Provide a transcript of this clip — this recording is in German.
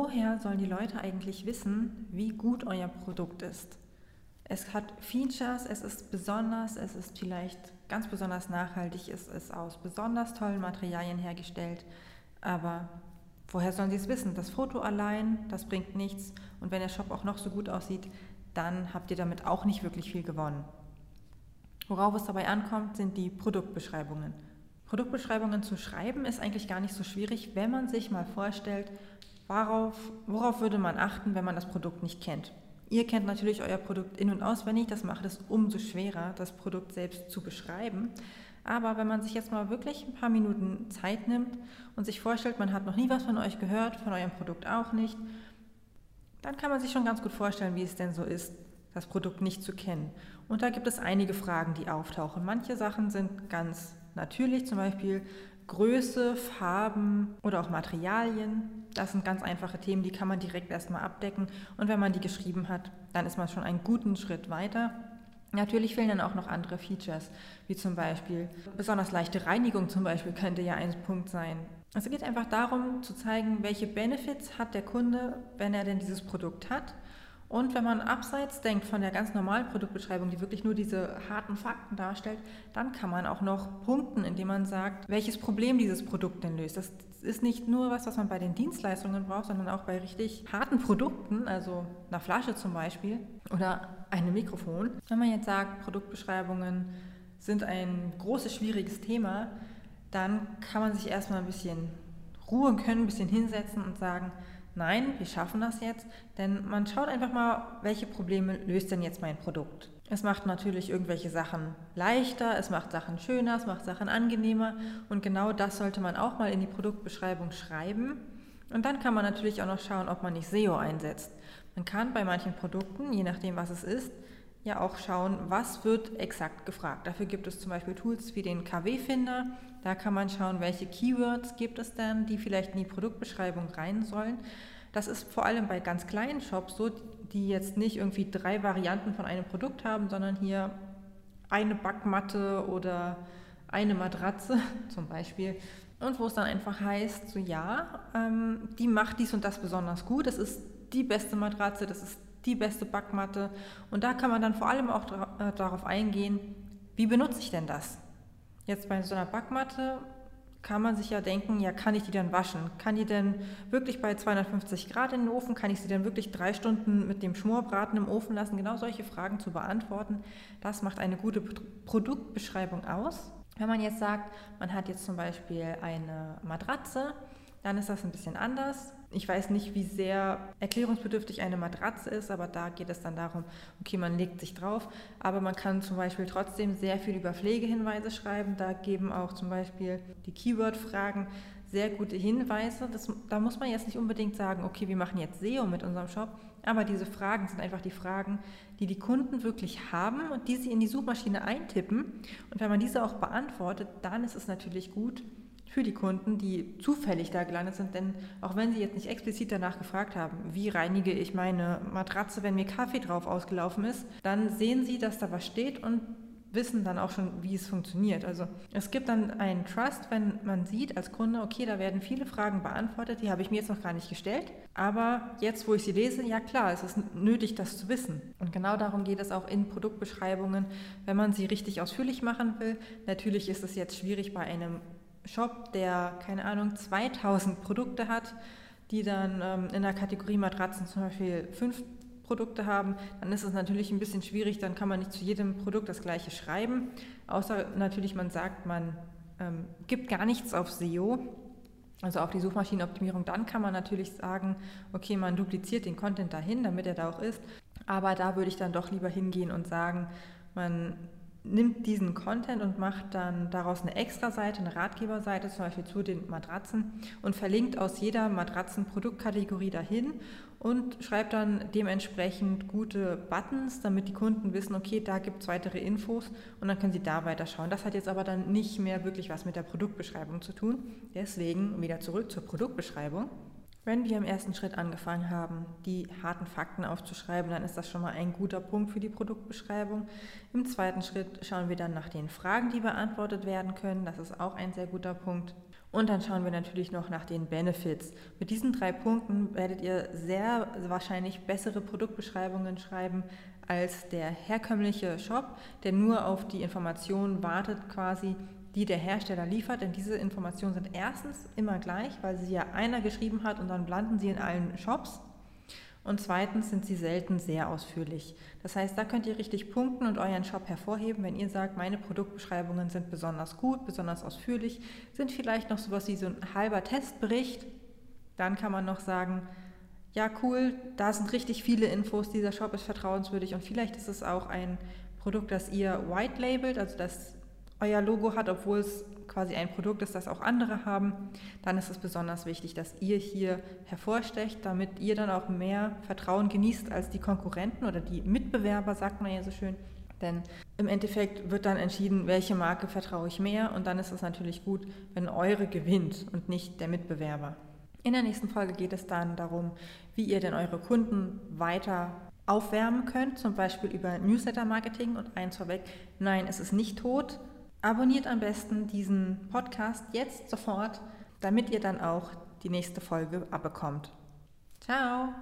Woher sollen die Leute eigentlich wissen, wie gut euer Produkt ist? Es hat Features, es ist besonders, es ist vielleicht ganz besonders nachhaltig, es ist aus besonders tollen Materialien hergestellt, aber woher sollen sie es wissen? Das Foto allein, das bringt nichts und wenn der Shop auch noch so gut aussieht, dann habt ihr damit auch nicht wirklich viel gewonnen. Worauf es dabei ankommt, sind die Produktbeschreibungen. Produktbeschreibungen zu schreiben ist eigentlich gar nicht so schwierig, wenn man sich mal vorstellt, worauf, worauf würde man achten, wenn man das Produkt nicht kennt. Ihr kennt natürlich euer Produkt in- und auswendig, das macht es umso schwerer, das Produkt selbst zu beschreiben. Aber wenn man sich jetzt mal wirklich ein paar Minuten Zeit nimmt und sich vorstellt, man hat noch nie was von euch gehört, von eurem Produkt auch nicht, dann kann man sich schon ganz gut vorstellen, wie es denn so ist, das Produkt nicht zu kennen. Und da gibt es einige Fragen, die auftauchen. Manche Sachen sind ganz natürlich, zum Beispiel Größe, Farben oder auch Materialien. Das sind ganz einfache Themen, die kann man direkt erstmal abdecken. Und wenn man die geschrieben hat, dann ist man schon einen guten Schritt weiter. Natürlich fehlen dann auch noch andere Features, wie zum Beispiel besonders leichte Reinigung zum Beispiel könnte ja ein Punkt sein. Es geht einfach darum zu zeigen, welche Benefits hat der Kunde, wenn er denn dieses Produkt hat und wenn man abseits denkt von der ganz normalen Produktbeschreibung, die wirklich nur diese harten Fakten darstellt, dann kann man auch noch punkten, indem man sagt, welches Problem dieses Produkt denn löst. Das ist nicht nur was, was man bei den Dienstleistungen braucht, sondern auch bei richtig harten Produkten, also einer Flasche zum Beispiel oder einem Mikrofon. Wenn man jetzt sagt, Produktbeschreibungen sind ein großes, schwieriges Thema, dann kann man sich erstmal ein bisschen ruhen können, ein bisschen hinsetzen und sagen, nein, wir schaffen das jetzt, denn man schaut einfach mal, welche Probleme löst denn jetzt mein Produkt. Es macht natürlich irgendwelche Sachen leichter, es macht Sachen schöner, es macht Sachen angenehmer und genau das sollte man auch mal in die Produktbeschreibung schreiben. Und dann kann man natürlich auch noch schauen, ob man nicht SEO einsetzt. Man kann bei manchen Produkten, je nachdem was es ist, ja auch schauen, was wird exakt gefragt. Dafür gibt es zum Beispiel Tools wie den KW-Finder. Da kann man schauen, welche Keywords gibt es denn, die vielleicht in die Produktbeschreibung rein sollen. Das ist vor allem bei ganz kleinen Shops so, die jetzt nicht irgendwie drei Varianten von einem Produkt haben, sondern hier eine Backmatte oder eine Matratze zum Beispiel. Und wo es dann einfach heißt, so ja, ähm, die macht dies und das besonders gut. Das ist die beste Matratze, das ist die beste Backmatte. Und da kann man dann vor allem auch äh, darauf eingehen, wie benutze ich denn das? Jetzt bei so einer Backmatte kann man sich ja denken, ja, kann ich die dann waschen? Kann die denn wirklich bei 250 Grad in den Ofen? Kann ich sie denn wirklich drei Stunden mit dem Schmorbraten im Ofen lassen? Genau solche Fragen zu beantworten, das macht eine gute Produktbeschreibung aus. Wenn man jetzt sagt, man hat jetzt zum Beispiel eine Matratze, dann ist das ein bisschen anders. Ich weiß nicht, wie sehr erklärungsbedürftig eine Matratze ist, aber da geht es dann darum, okay, man legt sich drauf, aber man kann zum Beispiel trotzdem sehr viel über Pflegehinweise schreiben. Da geben auch zum Beispiel die Keyword-Fragen sehr gute Hinweise. Das, da muss man jetzt nicht unbedingt sagen, okay, wir machen jetzt SEO mit unserem Shop, aber diese Fragen sind einfach die Fragen, die die Kunden wirklich haben und die sie in die Suchmaschine eintippen. Und wenn man diese auch beantwortet, dann ist es natürlich gut, für die Kunden, die zufällig da gelandet sind. Denn auch wenn sie jetzt nicht explizit danach gefragt haben, wie reinige ich meine Matratze, wenn mir Kaffee drauf ausgelaufen ist, dann sehen sie, dass da was steht und wissen dann auch schon, wie es funktioniert. Also es gibt dann einen Trust, wenn man sieht als Kunde, okay, da werden viele Fragen beantwortet, die habe ich mir jetzt noch gar nicht gestellt, aber jetzt, wo ich sie lese, ja klar, es ist nötig, das zu wissen. Und genau darum geht es auch in Produktbeschreibungen, wenn man sie richtig ausführlich machen will. Natürlich ist es jetzt schwierig bei einem Shop, der, keine Ahnung, 2000 Produkte hat, die dann ähm, in der Kategorie Matratzen zum Beispiel fünf Produkte haben, dann ist es natürlich ein bisschen schwierig, dann kann man nicht zu jedem Produkt das gleiche schreiben, außer natürlich man sagt, man ähm, gibt gar nichts auf SEO, also auf die Suchmaschinenoptimierung, dann kann man natürlich sagen, okay, man dupliziert den Content dahin, damit er da auch ist, aber da würde ich dann doch lieber hingehen und sagen, man nimmt diesen Content und macht dann daraus eine Extra-Seite, eine Ratgeberseite, zum Beispiel zu den Matratzen und verlinkt aus jeder Matratzenproduktkategorie dahin und schreibt dann dementsprechend gute Buttons, damit die Kunden wissen, okay, da gibt es weitere Infos und dann können sie da weiterschauen. Das hat jetzt aber dann nicht mehr wirklich was mit der Produktbeschreibung zu tun. Deswegen wieder zurück zur Produktbeschreibung. Wenn wir im ersten Schritt angefangen haben, die harten Fakten aufzuschreiben, dann ist das schon mal ein guter Punkt für die Produktbeschreibung. Im zweiten Schritt schauen wir dann nach den Fragen, die beantwortet werden können. Das ist auch ein sehr guter Punkt. Und dann schauen wir natürlich noch nach den Benefits. Mit diesen drei Punkten werdet ihr sehr wahrscheinlich bessere Produktbeschreibungen schreiben als der herkömmliche Shop, der nur auf die Informationen wartet quasi, die der Hersteller liefert. Denn diese Informationen sind erstens immer gleich, weil sie ja einer geschrieben hat und dann landen sie in allen Shops. Und zweitens sind sie selten sehr ausführlich. Das heißt, da könnt ihr richtig punkten und euren Shop hervorheben, wenn ihr sagt, meine Produktbeschreibungen sind besonders gut, besonders ausführlich, sind vielleicht noch sowas wie so ein halber Testbericht. Dann kann man noch sagen, ja cool, da sind richtig viele Infos, dieser Shop ist vertrauenswürdig und vielleicht ist es auch ein Produkt, das ihr white labelt, also das euer Logo hat, obwohl es quasi ein Produkt ist, das auch andere haben, dann ist es besonders wichtig, dass ihr hier hervorstecht, damit ihr dann auch mehr Vertrauen genießt als die Konkurrenten oder die Mitbewerber, sagt man ja so schön. Denn im Endeffekt wird dann entschieden, welche Marke vertraue ich mehr und dann ist es natürlich gut, wenn eure gewinnt und nicht der Mitbewerber. In der nächsten Folge geht es dann darum, wie ihr denn eure Kunden weiter aufwärmen könnt, zum Beispiel über Newsletter-Marketing und eins vorweg, nein, es ist nicht tot, Abonniert am besten diesen Podcast jetzt sofort, damit ihr dann auch die nächste Folge abbekommt. Ciao!